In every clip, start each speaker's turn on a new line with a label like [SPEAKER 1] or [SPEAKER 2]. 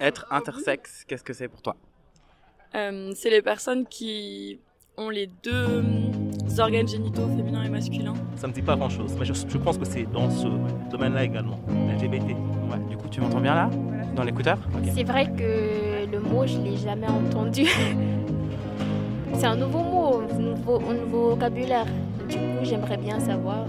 [SPEAKER 1] Être intersexe, qu'est-ce que c'est pour toi?
[SPEAKER 2] Euh, C'est les personnes qui ont les deux organes génitaux féminins et masculins.
[SPEAKER 3] Ça me dit pas grand-chose, mais je, pense que c'est dans ce domaine-là également, LGBT.
[SPEAKER 1] Ouais, du coup, tu m'entends bien là? Dans l'écouteur?
[SPEAKER 4] C'est vrai que le mot, je l'ai jamais entendu. c'est un nouveau mot, un nouveau, un nouveau vocabulaire. Du coup, j'aimerais bien savoir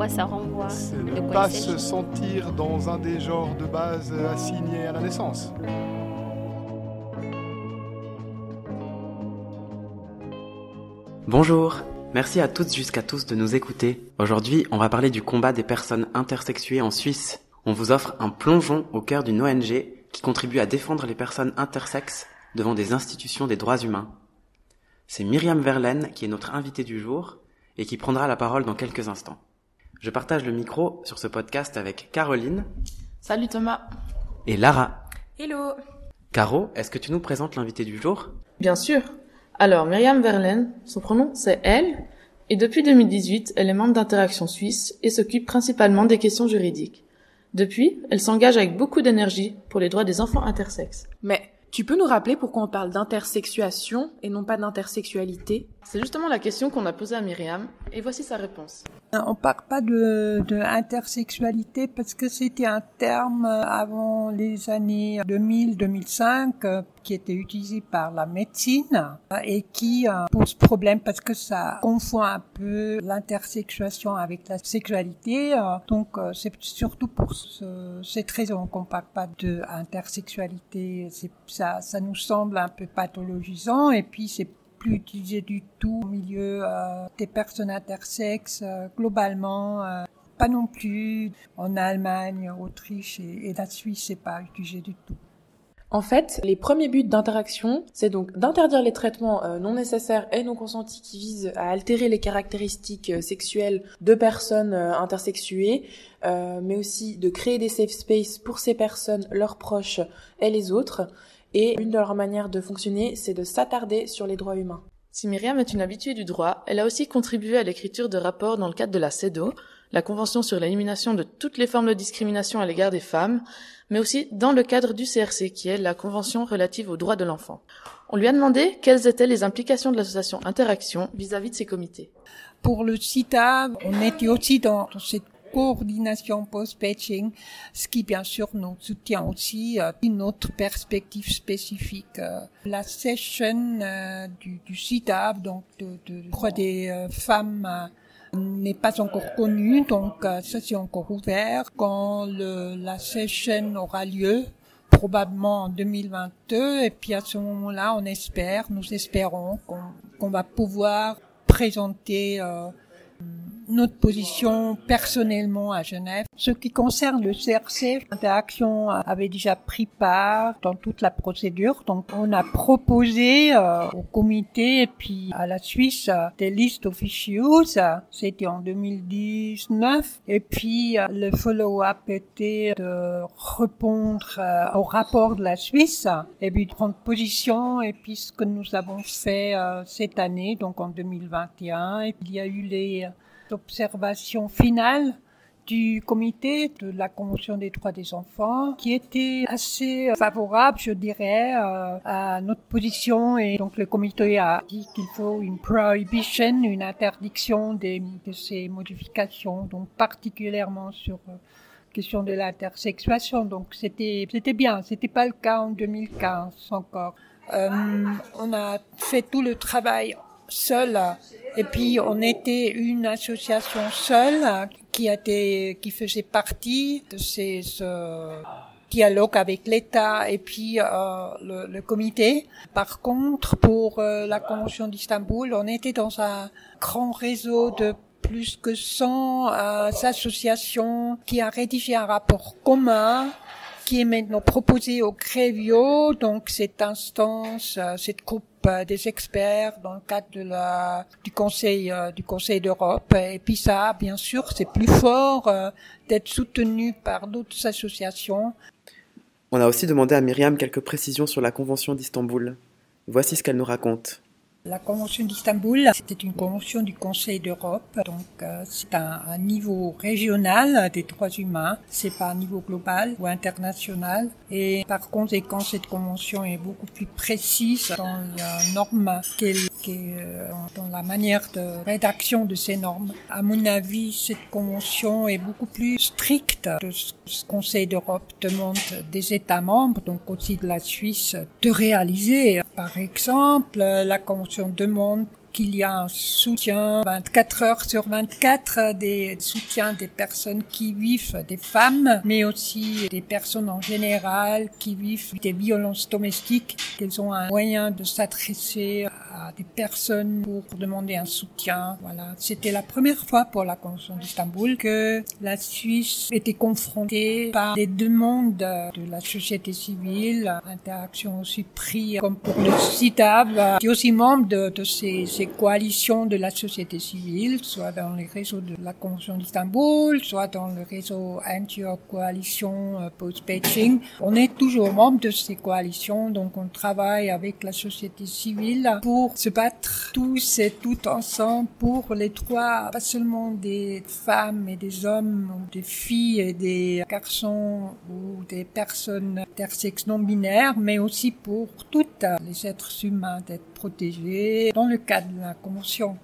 [SPEAKER 4] quoi ça renvoie.
[SPEAKER 5] C'est ne pas se sentir dans un des genres de base assignés à la naissance.
[SPEAKER 1] Bonjour, merci à toutes jusqu'à tous de nous écouter. Aujourd'hui, on va parler du combat des personnes intersexuées en Suisse. On vous offre un plongeon au cœur d'une ONG qui contribue à défendre les personnes intersexes devant des institutions des droits humains. C'est Myriam Verlaine qui est notre invitée du jour et qui prendra la parole dans quelques instants. Je partage le micro sur ce podcast avec Caroline.
[SPEAKER 6] Salut Thomas.
[SPEAKER 1] Et Lara.
[SPEAKER 6] Hello.
[SPEAKER 1] Caro, est-ce que tu nous présentes l'invité du jour?
[SPEAKER 6] Bien sûr. Alors, Myriam Verlaine, son pronom c'est elle, et depuis 2018, elle est membre d'Interaction Suisse et s'occupe principalement des questions juridiques. Depuis, elle s'engage avec beaucoup d'énergie pour les droits des enfants intersexes.
[SPEAKER 7] Mais tu peux nous rappeler pourquoi on parle d'intersexuation et non pas d'intersexualité?
[SPEAKER 6] C'est justement la question qu'on a posée à Myriam, et voici sa réponse.
[SPEAKER 8] On parle pas de, de intersexualité parce que c'était un terme avant les années 2000-2005 euh, qui était utilisé par la médecine et qui euh, pose problème parce que ça confond un peu l'intersexuation avec la sexualité. Euh, donc c'est surtout pour cette raison qu'on parle pas de intersexualité. Ça, ça nous semble un peu pathologisant et puis c'est plus utilisé du tout au milieu euh, des personnes intersexes euh, globalement. Euh, pas non plus en Allemagne, Autriche et, la Suisse, c'est pas utilisé du tout.
[SPEAKER 7] En fait, les premiers buts d'interaction, c'est donc d'interdire les traitements non nécessaires et non consentis qui visent à altérer les caractéristiques sexuelles de personnes intersexuées, mais aussi de créer des safe spaces pour ces personnes, leurs proches et les autres, et une de leurs manières de fonctionner, c'est de s'attarder sur les droits humains.
[SPEAKER 6] Si Myriam est une habituée du droit, elle a aussi contribué à l'écriture de rapports dans le cadre de la CEDO, la Convention sur l'élimination de toutes les formes de discrimination à l'égard des femmes, mais aussi dans le cadre du CRC, qui est la Convention relative aux droits de l'enfant. On lui a demandé quelles étaient les implications de l'association Interaction vis-à-vis de ces comités.
[SPEAKER 8] Pour le CITA, on était aussi dans cette coordination post-patching, ce qui bien sûr nous soutient aussi euh, une autre perspective spécifique. Euh, la session euh, du, du donc de, de, des femmes, n'est pas encore connue, donc ça c'est encore ouvert. Quand le, la session aura lieu, probablement en 2022, et puis à ce moment-là, on espère, nous espérons qu'on va pouvoir présenter notre position personnellement à Genève. Ce qui concerne le CRC, Interaction avait déjà pris part dans toute la procédure. Donc on a proposé euh, au comité et puis à la Suisse euh, des listes officieuses. C'était en 2019. Et puis euh, le follow-up était de répondre au rapport de la Suisse et puis de prendre position. Et puis ce que nous avons fait cette année, donc en 2021, et puis il y a eu les observation finale du comité de la Convention des droits des enfants qui était assez favorable, je dirais, euh, à notre position et donc le comité a dit qu'il faut une prohibition, une interdiction de ces modifications, donc particulièrement sur la euh, question de l'intersexuation. Donc c'était c'était bien, c'était pas le cas en 2015 encore. Euh, on a fait tout le travail seul et puis on était une association seule qui été, qui faisait partie de ces ce dialogue avec l'État et puis euh, le, le, comité. Par contre, pour euh, la Convention d'Istanbul, on était dans un grand réseau de plus que 100 euh, associations qui a rédigé un rapport commun qui est maintenant proposé au Crévio, donc cette instance, euh, cette groupe euh, des experts dans le cadre du Conseil euh, du Conseil d'Europe. Et puis ça, bien sûr, c'est plus fort d'être soutenu par d'autres associations.
[SPEAKER 1] On a aussi demandé à Myriam quelques précisions sur la Convention d'Istanbul. Voici ce qu'elle nous raconte.
[SPEAKER 8] La Convention d'Istanbul, c'était une convention du Conseil d'Europe, donc euh, c'est un, un, niveau régional des droits humains, c'est pas un niveau global ou international. Et par conséquent, cette convention est beaucoup plus précise dans les normes qu'elle euh, dans la manière de rédaction de ces normes. À mon avis, cette convention est beaucoup plus stricte de ce que le Conseil d'Europe demande des États membres, donc aussi de la Suisse, de réaliser. Par exemple, la convention demande qu'il y a un soutien 24 heures sur 24 des soutiens des personnes qui vivent des femmes, mais aussi des personnes en général qui vivent des violences domestiques, qu'elles ont un moyen de s'adresser à des personnes pour demander un soutien. Voilà. C'était la première fois pour la Convention d'Istanbul que la Suisse était confrontée par des demandes de la société civile, interaction aussi pris comme pour le CITAB, qui est aussi membre de, de ces ces coalitions de la société civile, soit dans les réseaux de la Convention d'Istanbul, soit dans le réseau anti-coalition euh, post-Beijing. On est toujours membre de ces coalitions, donc on travaille avec la société civile pour se battre tous et toutes ensemble pour les droits, pas seulement des femmes et des hommes, ou des filles et des garçons ou des personnes intersexes non binaires, mais aussi pour toutes les êtres humains d'être protégés dans le cadre la Convention.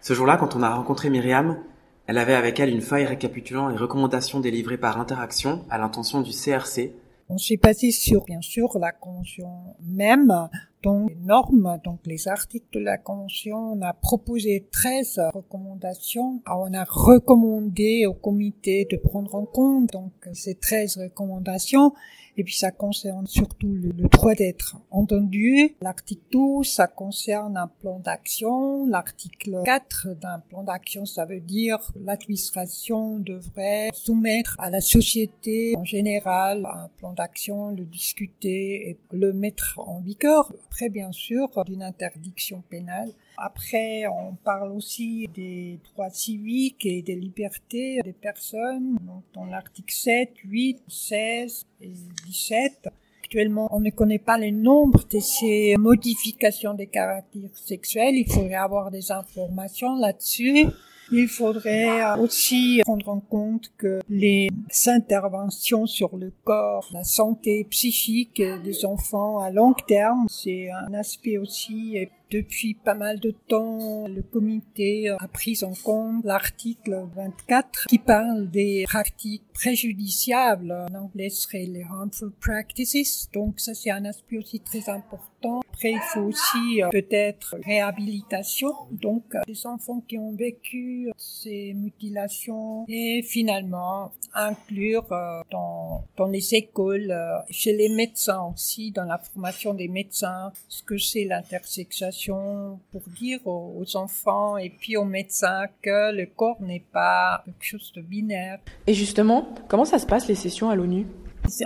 [SPEAKER 1] Ce jour-là, quand on a rencontré Myriam, elle avait avec elle une feuille récapitulant les recommandations délivrées par Interaction à l'intention du CRC.
[SPEAKER 8] On s'est basé sur, bien sûr, la Convention même, donc les normes, donc les articles de la Convention. On a proposé 13 recommandations. On a recommandé au comité de prendre en compte donc ces 13 recommandations et puis ça concerne surtout le, droit d'être entendu. L'article 12, ça concerne un plan d'action. L'article 4 d'un plan d'action, ça veut dire l'administration devrait soumettre à la société en général un plan d'action, le discuter et le mettre en vigueur. Après, bien sûr, d'une interdiction pénale. Après, on parle aussi des droits civiques et des libertés des personnes. Donc, dans l'article 7, 8, 16 et 17. Actuellement, on ne connaît pas le nombre de ces modifications des caractères sexuels. Il faudrait avoir des informations là-dessus. Il faudrait aussi prendre en compte que les interventions sur le corps, la santé psychique des enfants à long terme, c'est un aspect aussi depuis pas mal de temps, le comité a pris en compte l'article 24 qui parle des pratiques préjudiciables. En anglais, serait les harmful practices. Donc ça, c'est un aspect aussi très important. Après, il faut aussi euh, peut-être réhabilitation. Donc, euh, des enfants qui ont vécu ces mutilations et finalement inclure euh, dans, dans les écoles, chez les médecins aussi, dans la formation des médecins, ce que c'est l'intersexuation pour dire aux, enfants et puis aux médecins que le corps n'est pas quelque chose de binaire.
[SPEAKER 7] Et justement, comment ça se passe les sessions à l'ONU?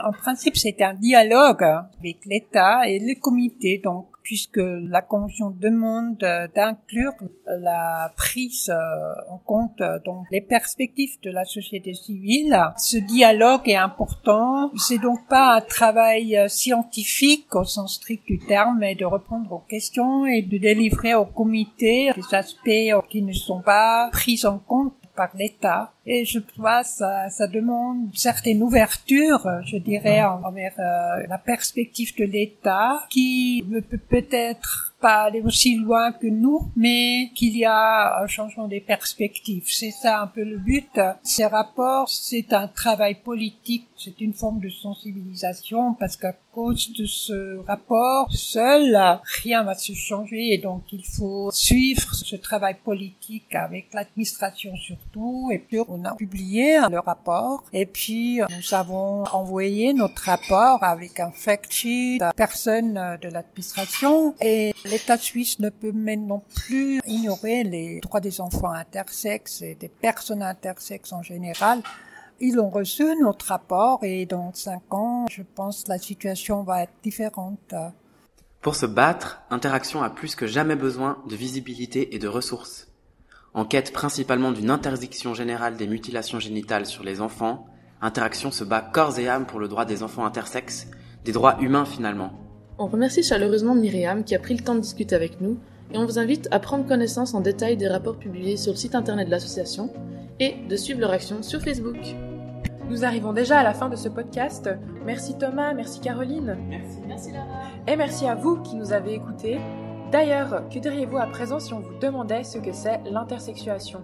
[SPEAKER 8] En principe, c'est un dialogue avec l'État et le comité. Donc, puisque la Convention demande d'inclure la prise euh, en compte donc les perspectives de la société civile. Ce dialogue est important. C'est donc pas un travail euh, scientifique au sens strict du terme, mais de répondre aux questions et de délivrer au comité des aspects qui ne sont pas pris en compte par l'État. Et je crois ça, ça demande une certaine ouverture, je dirais, envers euh, la perspective de l'État, qui peut peut-être pas aller aussi loin que nous, mais qu'il y a un changement des perspectives. C'est ça un peu le but. Ces rapports, c'est un travail politique, c'est une forme de sensibilisation parce qu'à cause de ce rapport, seul, rien va se changer et donc il faut suivre ce travail politique avec l'administration surtout et puis on a publié le rapport et puis nous avons envoyé notre rapport avec un fact sheet à personne de l'administration et l'État suisse ne peut maintenant plus ignorer les droits des enfants intersexes et des personnes intersexes en général. Ils ont reçu notre rapport et dans cinq ans, je pense la situation va être différente.
[SPEAKER 1] Pour se battre, Interaction a plus que jamais besoin de visibilité et de ressources. En quête principalement d'une interdiction générale des mutilations génitales sur les enfants, Interaction se bat corps et âme pour le droit des enfants intersexes, des droits humains finalement.
[SPEAKER 6] On remercie chaleureusement Myriam qui a pris le temps de discuter avec nous et on vous invite à prendre connaissance en détail des rapports publiés sur le site internet de l'association et de suivre leur action sur Facebook.
[SPEAKER 7] Nous arrivons déjà à la fin de ce podcast. Merci Thomas, merci Caroline.
[SPEAKER 6] Merci. Merci Lara.
[SPEAKER 7] Et merci à vous qui nous avez écoutés. D'ailleurs, que diriez-vous à présent si on vous demandait ce que c'est l'intersexuation?